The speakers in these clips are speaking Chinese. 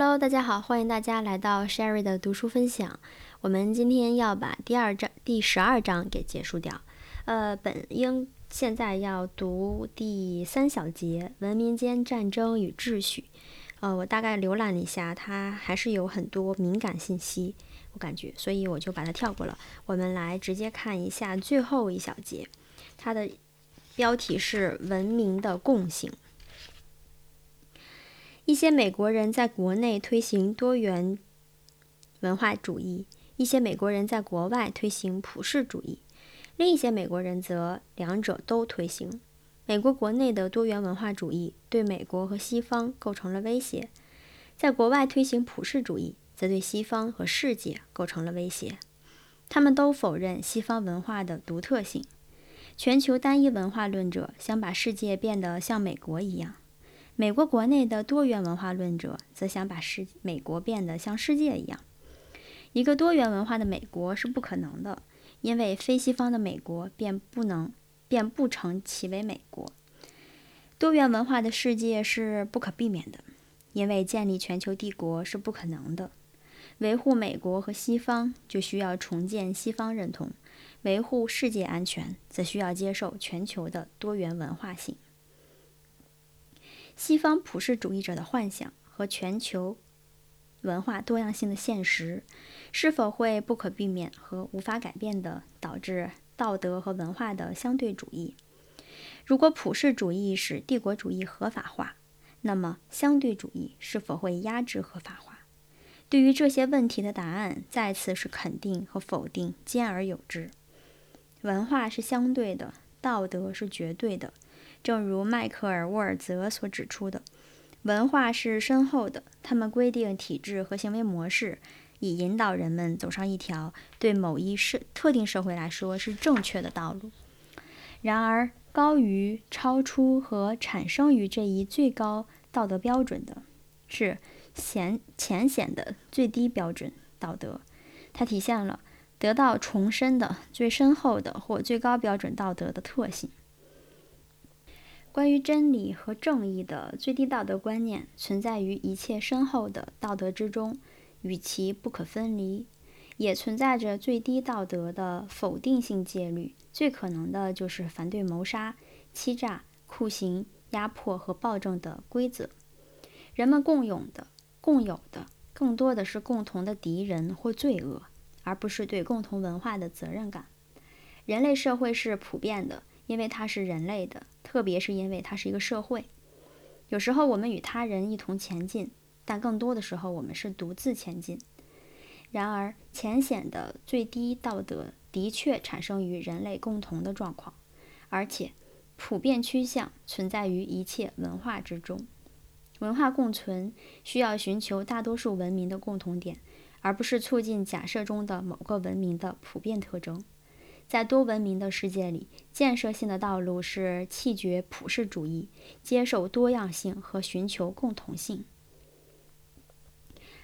Hello，大家好，欢迎大家来到 Sherry 的读书分享。我们今天要把第二章第十二章给结束掉。呃，本应现在要读第三小节“文明间战争与秩序”。呃，我大概浏览了一下，它还是有很多敏感信息，我感觉，所以我就把它跳过了。我们来直接看一下最后一小节，它的标题是“文明的共性”。一些美国人在国内推行多元文化主义，一些美国人在国外推行普世主义，另一些美国人则两者都推行。美国国内的多元文化主义对美国和西方构成了威胁，在国外推行普世主义则对西方和世界构成了威胁。他们都否认西方文化的独特性。全球单一文化论者想把世界变得像美国一样。美国国内的多元文化论者则想把世美国变得像世界一样。一个多元文化的美国是不可能的，因为非西方的美国便不能便不成其为美国。多元文化的世界是不可避免的，因为建立全球帝国是不可能的。维护美国和西方就需要重建西方认同，维护世界安全则需要接受全球的多元文化性。西方普世主义者的幻想和全球文化多样性的现实，是否会不可避免和无法改变的导致道德和文化的相对主义？如果普世主义使帝国主义合法化，那么相对主义是否会压制合法化？对于这些问题的答案，再次是肯定和否定兼而有之。文化是相对的，道德是绝对的。正如迈克尔·沃尔泽所指出的，文化是深厚的，它们规定体制和行为模式，以引导人们走上一条对某一社特定社会来说是正确的道路。然而，高于、超出和产生于这一最高道德标准的，是显浅显的最低标准道德，它体现了得到重申的最深厚的或最高标准道德的特性。关于真理和正义的最低道德观念存在于一切深厚的道德之中，与其不可分离，也存在着最低道德的否定性戒律。最可能的就是反对谋杀、欺诈、酷刑、压迫和暴政的规则。人们共有的、共有的，更多的是共同的敌人或罪恶，而不是对共同文化的责任感。人类社会是普遍的。因为它是人类的，特别是因为它是一个社会。有时候我们与他人一同前进，但更多的时候我们是独自前进。然而，浅显的最低道德的确产生于人类共同的状况，而且普遍趋向存在于一切文化之中。文化共存需要寻求大多数文明的共同点，而不是促进假设中的某个文明的普遍特征。在多文明的世界里，建设性的道路是弃绝普世主义，接受多样性和寻求共同性。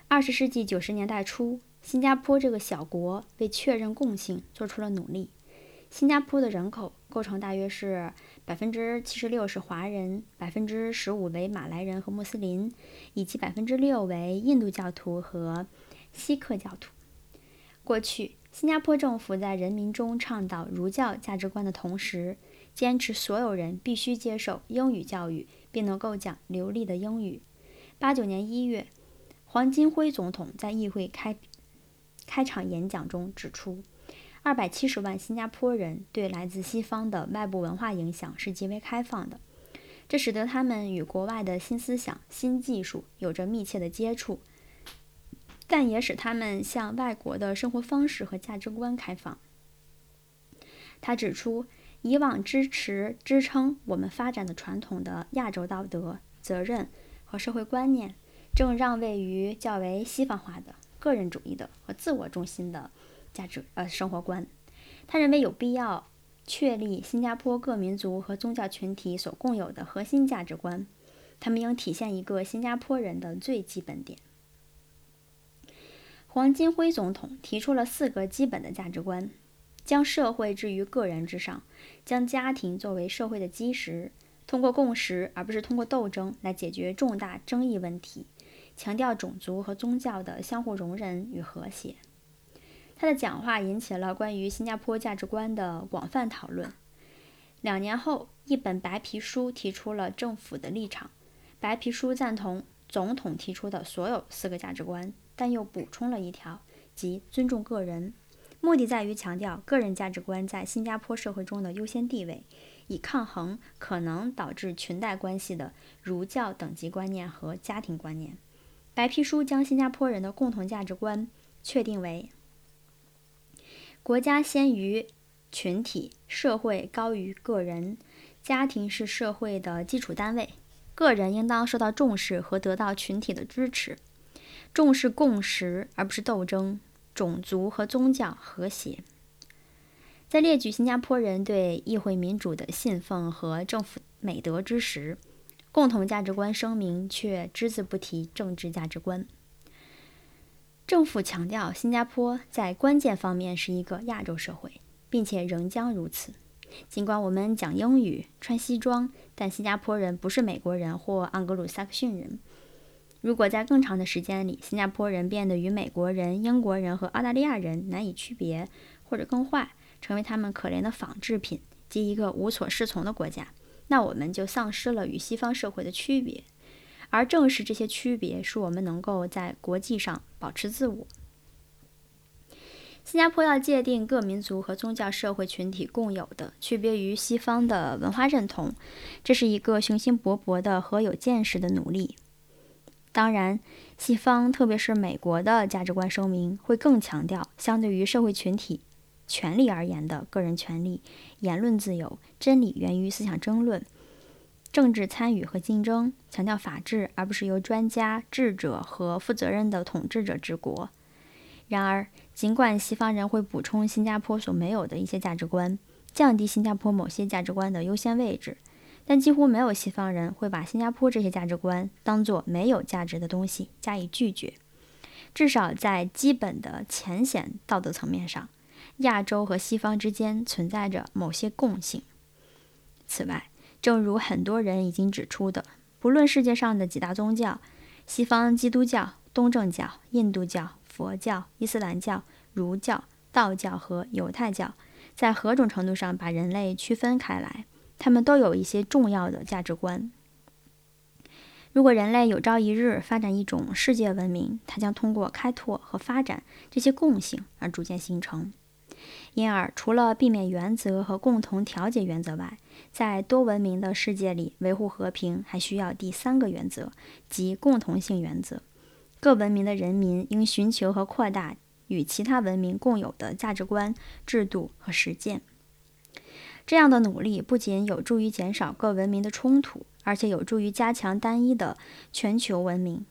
二十世纪九十年代初，新加坡这个小国为确认共性做出了努力。新加坡的人口构成大约是百分之七十六是华人，百分之十五为马来人和穆斯林，以及百分之六为印度教徒和锡克教徒。过去。新加坡政府在人民中倡导儒教价值观的同时，坚持所有人必须接受英语教育，并能够讲流利的英语。八九年一月，黄金辉总统在议会开开场演讲中指出，二百七十万新加坡人对来自西方的外部文化影响是极为开放的，这使得他们与国外的新思想、新技术有着密切的接触。但也使他们向外国的生活方式和价值观开放。他指出，以往支持支撑我们发展的传统的亚洲道德、责任和社会观念，正让位于较为西方化的个人主义的和自我中心的价值呃生活观。他认为有必要确立新加坡各民族和宗教群体所共有的核心价值观，他们应体现一个新加坡人的最基本点。黄金辉总统提出了四个基本的价值观：将社会置于个人之上，将家庭作为社会的基石，通过共识而不是通过斗争来解决重大争议问题，强调种族和宗教的相互容忍与和谐。他的讲话引起了关于新加坡价值观的广泛讨论。两年后，一本白皮书提出了政府的立场。白皮书赞同总统提出的所有四个价值观，但又补充了一条，即尊重个人。目的在于强调个人价值观在新加坡社会中的优先地位，以抗衡可能导致裙带关系的儒教等级观念和家庭观念。白皮书将新加坡人的共同价值观确定为：国家先于。群体社会高于个人，家庭是社会的基础单位，个人应当受到重视和得到群体的支持，重视共识而不是斗争，种族和宗教和谐。在列举新加坡人对议会民主的信奉和政府美德之时，共同价值观声明却只字不提政治价值观。政府强调，新加坡在关键方面是一个亚洲社会。并且仍将如此。尽管我们讲英语、穿西装，但新加坡人不是美国人或盎格鲁撒克逊人。如果在更长的时间里，新加坡人变得与美国人、英国人和澳大利亚人难以区别，或者更坏，成为他们可怜的仿制品及一个无所适从的国家，那我们就丧失了与西方社会的区别。而正是这些区别，使我们能够在国际上保持自我。新加坡要界定各民族和宗教社会群体共有的、区别于西方的文化认同，这是一个雄心勃勃的和有见识的努力。当然，西方特别是美国的价值观声明会更强调相对于社会群体权利而言的个人权利、言论自由、真理源于思想争论、政治参与和竞争，强调法治而不是由专家、智者和负责任的统治者治国。然而，尽管西方人会补充新加坡所没有的一些价值观，降低新加坡某些价值观的优先位置，但几乎没有西方人会把新加坡这些价值观当作没有价值的东西加以拒绝。至少在基本的浅显道德层面上，亚洲和西方之间存在着某些共性。此外，正如很多人已经指出的，不论世界上的几大宗教——西方基督教、东正教、印度教。佛教、伊斯兰教、儒教、道教和犹太教，在何种程度上把人类区分开来？他们都有一些重要的价值观。如果人类有朝一日发展一种世界文明，它将通过开拓和发展这些共性而逐渐形成。因而，除了避免原则和共同调解原则外，在多文明的世界里维护和平还需要第三个原则，即共同性原则。各文明的人民应寻求和扩大与其他文明共有的价值观、制度和实践。这样的努力不仅有助于减少各文明的冲突，而且有助于加强单一的全球文明。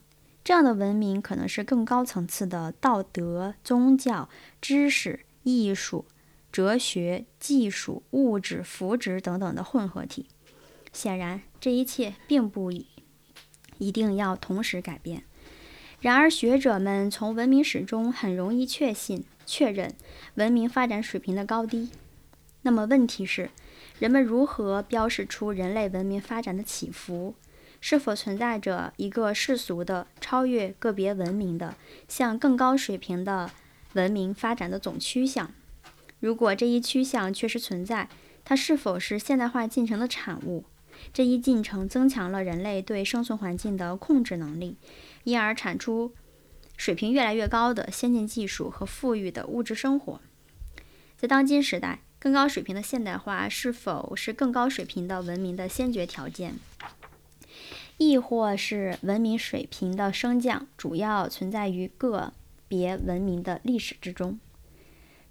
这样的文明可能是更高层次的道德、宗教、知识、艺术、哲学、技术、物质、福祉等等的混合体。显然，这一切并不一一定要同时改变。然而，学者们从文明史中很容易确信、确认文明发展水平的高低。那么，问题是，人们如何标示出人类文明发展的起伏？是否存在着一个世俗的、超越个别文明的、向更高水平的文明发展的总趋向？如果这一趋向确实存在，它是否是现代化进程的产物？这一进程增强了人类对生存环境的控制能力。因而产出水平越来越高的先进技术和富裕的物质生活。在当今时代，更高水平的现代化是否是更高水平的文明的先决条件，亦或是文明水平的升降主要存在于个别文明的历史之中？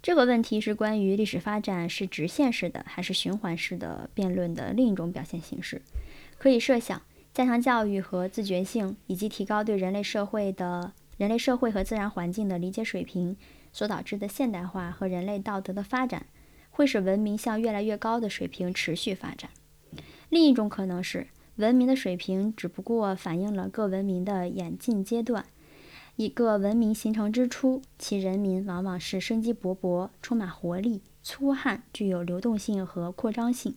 这个问题是关于历史发展是直线式的还是循环式的辩论的另一种表现形式。可以设想。加强教育和自觉性，以及提高对人类社会的人类社会和自然环境的理解水平所导致的现代化和人类道德的发展，会使文明向越来越高的水平持续发展。另一种可能是，文明的水平只不过反映了各文明的演进阶段。一个文明形成之初，其人民往往是生机勃勃、充满活力、粗汉、具有流动性和扩张性。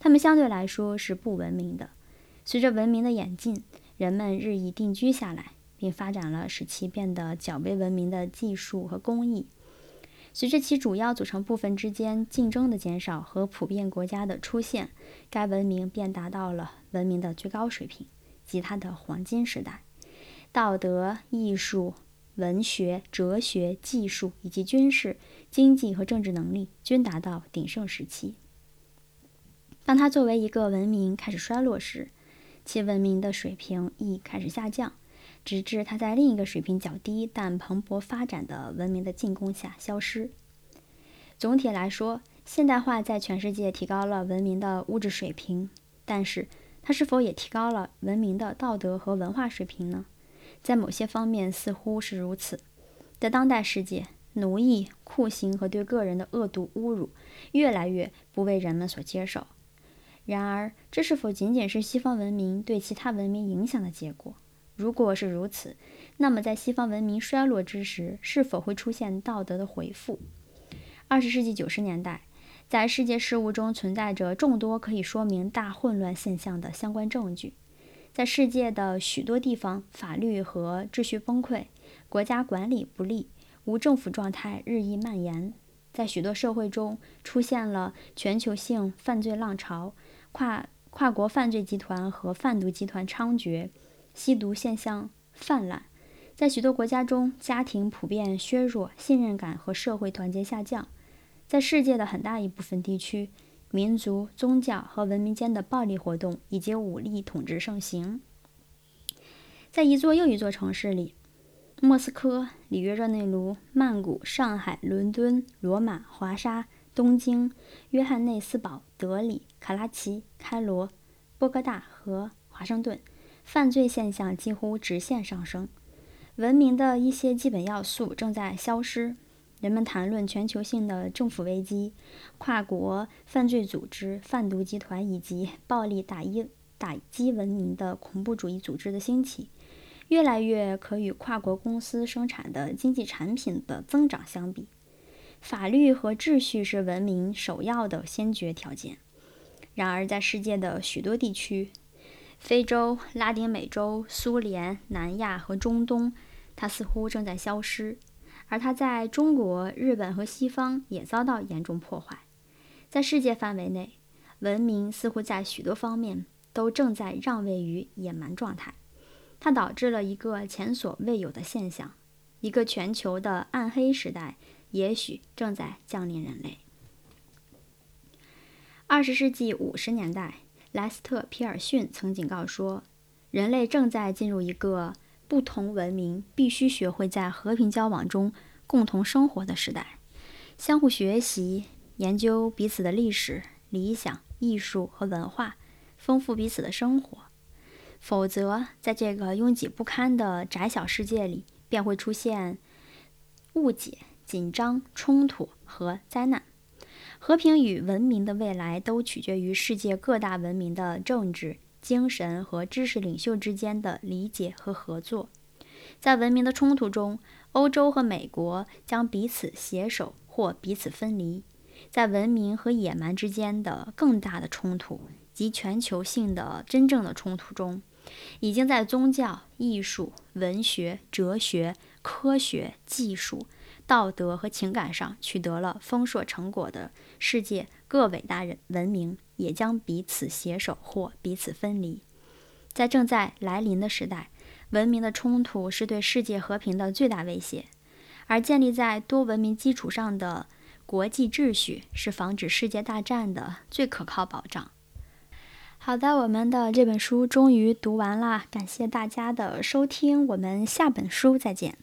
他们相对来说是不文明的。随着文明的演进，人们日益定居下来，并发展了使其变得较为文明的技术和工艺。随着其主要组成部分之间竞争的减少和普遍国家的出现，该文明便达到了文明的最高水平及它的黄金时代。道德、艺术、文学、哲学、技术以及军事、经济和政治能力均达到鼎盛时期。当它作为一个文明开始衰落时，其文明的水平亦开始下降。直至它在另一个水平较低但蓬勃发展的文明的进攻下消失。总体来说，现代化在全世界提高了文明的物质水平，但是它是否也提高了文明的道德和文化水平呢？在某些方面似乎是如此。在当代世界，奴役、酷刑和对个人的恶毒侮辱越来越不为人们所接受。然而，这是否仅仅是西方文明对其他文明影响的结果？如果是如此，那么在西方文明衰落之时，是否会出现道德的回复？二十世纪九十年代，在世界事务中存在着众多可以说明大混乱现象的相关证据。在世界的许多地方，法律和秩序崩溃，国家管理不力，无政府状态日益蔓延。在许多社会中，出现了全球性犯罪浪潮，跨跨国犯罪集团和贩毒集团猖獗。吸毒现象泛滥，在许多国家中，家庭普遍削弱，信任感和社会团结下降。在世界的很大一部分地区，民族、宗教和文明间的暴力活动以及武力统治盛行。在一座又一座城市里，莫斯科、里约热内卢、曼谷、上海、伦敦、罗马、华沙、东京、约翰内斯堡、德里、卡拉奇、开罗、波哥大和华盛顿。犯罪现象几乎直线上升，文明的一些基本要素正在消失。人们谈论全球性的政府危机、跨国犯罪组织、贩毒集团以及暴力打一打击文明的恐怖主义组织的兴起，越来越可与跨国公司生产的经济产品的增长相比。法律和秩序是文明首要的先决条件。然而，在世界的许多地区，非洲、拉丁美洲、苏联、南亚和中东，它似乎正在消失；而它在中国、日本和西方也遭到严重破坏。在世界范围内，文明似乎在许多方面都正在让位于野蛮状态。它导致了一个前所未有的现象：一个全球的暗黑时代也许正在降临人类。二十世纪五十年代。莱斯特·皮尔逊曾警告说：“人类正在进入一个不同文明必须学会在和平交往中共同生活的时代，相互学习、研究彼此的历史、理想、艺术和文化，丰富彼此的生活。否则，在这个拥挤不堪的窄小世界里，便会出现误解、紧张、冲突和灾难。”和平与文明的未来都取决于世界各大文明的政治、精神和知识领袖之间的理解和合作。在文明的冲突中，欧洲和美国将彼此携手或彼此分离。在文明和野蛮之间的更大的冲突及全球性的真正的冲突中，已经在宗教、艺术、文学、哲学、科学、技术。道德和情感上取得了丰硕成果的世界各伟大人文明，也将彼此携手或彼此分离。在正在来临的时代，文明的冲突是对世界和平的最大威胁，而建立在多文明基础上的国际秩序是防止世界大战的最可靠保障。好的，我们的这本书终于读完了，感谢大家的收听，我们下本书再见。